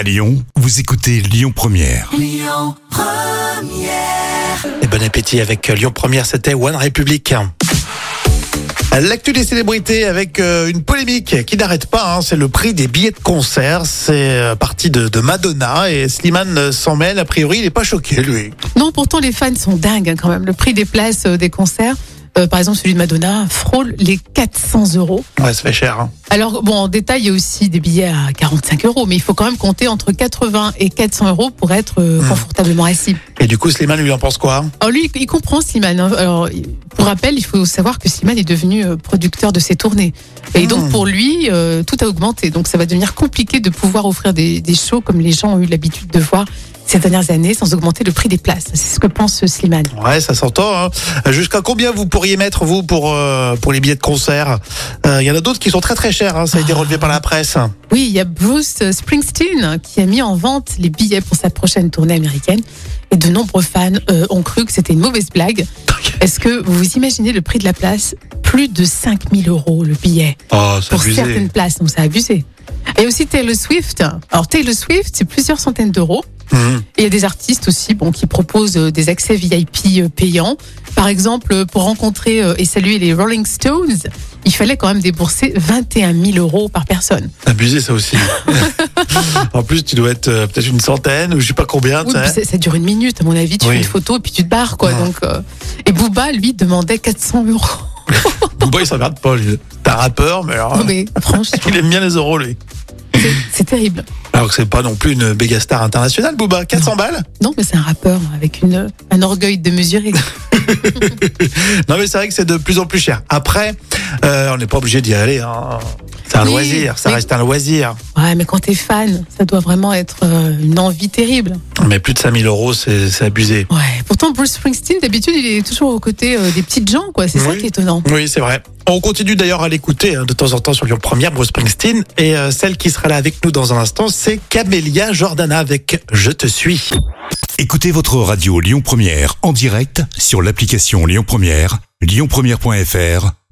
À Lyon, vous écoutez Lyon Première. Et bon appétit avec Lyon Première, c'était One Republic. L'actu des célébrités avec euh, une polémique qui n'arrête pas, hein, c'est le prix des billets de concert. C'est euh, parti de, de Madonna et Slimane euh, s'en mêle. A priori, il n'est pas choqué, lui. Non, pourtant les fans sont dingues hein, quand même. Le prix des places euh, des concerts, euh, par exemple celui de Madonna, frôle les 400 euros. Ouais, ça fait cher. Hein. Alors bon, en détail, il y a aussi des billets à 45 euros, mais il faut quand même compter entre 80 et 400 euros pour être euh, confortablement assis. Et du coup, Slimane, lui, en pense quoi? Alors lui, il comprend Slimane. hein. Alors, pour rappel, il faut savoir que Slimane est devenu euh, producteur de ses tournées. Et donc pour lui, euh, tout a augmenté. Donc ça va devenir compliqué de pouvoir offrir des, des shows comme les gens ont eu l'habitude de voir ces dernières années sans augmenter le prix des places. C'est ce que pense Slimane. Ouais, ça s'entend. Hein. Jusqu'à combien vous pourriez mettre, vous, pour, euh, pour les billets de concert? Euh, Il y en a d'autres qui sont très très chers. hein. Ça a été relevé par la presse. Oui, il y a Bruce Springsteen qui a mis en vente les billets pour sa prochaine tournée américaine. Et de nombreux fans euh, ont cru que c'était une mauvaise blague. Est-ce que vous vous imaginez le prix de la place? Plus de 5000 euros le billet Oh, pour abusé. certaines places, donc c'est abusé. Et aussi Taylor Swift. Alors Taylor Swift, c'est plusieurs centaines d'euros. Et il y a des artistes aussi bon, qui proposent euh, des accès VIP euh, payants. Par exemple, pour rencontrer euh, et saluer les Rolling Stones, il fallait quand même débourser 21 000 euros par personne. Abusé, ça aussi. en plus, tu dois être euh, peut-être une centaine ou je sais pas combien. Oui, sais. puis ça, ça dure une minute, à mon avis. Tu Oui. fais une photo et puis tu te barres, quoi. Ouais. Donc, euh, Et Booba, lui, demandait 400 euros. Booba, il s'en regarde pas, un rappeur, mais alors. Non, mais franchement, Il aime bien les euros, lui. C'est- terrible. Alors que c'est pas non plus une méga star internationale, Booba. 400 balles Non, mais c'est un rappeur avec une, un orgueil de mesurer. Non, mais c'est vrai que c'est de plus en plus cher. Après, euh, on n'est pas obligé d'y aller. hein. C'est un Oui, loisir, ça mais- reste un loisir. Ouais, mais quand t'es fan, ça doit vraiment être euh, une envie terrible. Mais plus de 5000 euros, c'est abusé. Ouais. Pourtant, Bruce Springsteen, d'habitude, il est toujours aux côtés euh, des petites gens, quoi. C'est ça qui est étonnant. Oui, c'est vrai. On continue d'ailleurs à l'écouter hein, de temps en temps sur Lyon Première, Bruce Springsteen. Et euh, celle qui sera là avec nous dans un instant, c'est Camélia Jordana avec Je te suis. Écoutez votre radio Lyon Première en direct sur l'application Lyon Première, lyonpremière.fr